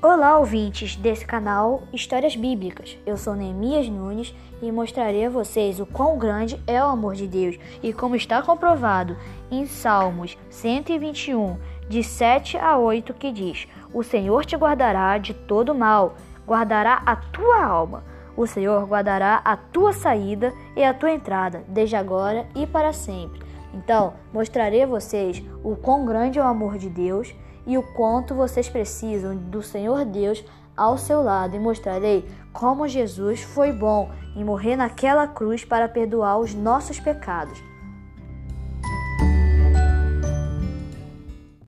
Olá, ouvintes desse canal Histórias Bíblicas. Eu sou Neemias Nunes e mostrarei a vocês o quão grande é o amor de Deus e como está comprovado em Salmos 121, de 7 a 8, que diz: O Senhor te guardará de todo mal, guardará a tua alma. O Senhor guardará a tua saída e a tua entrada, desde agora e para sempre. Então, mostrarei a vocês o quão grande é o amor de Deus e o quanto vocês precisam do Senhor Deus ao seu lado, e mostrarei como Jesus foi bom em morrer naquela cruz para perdoar os nossos pecados.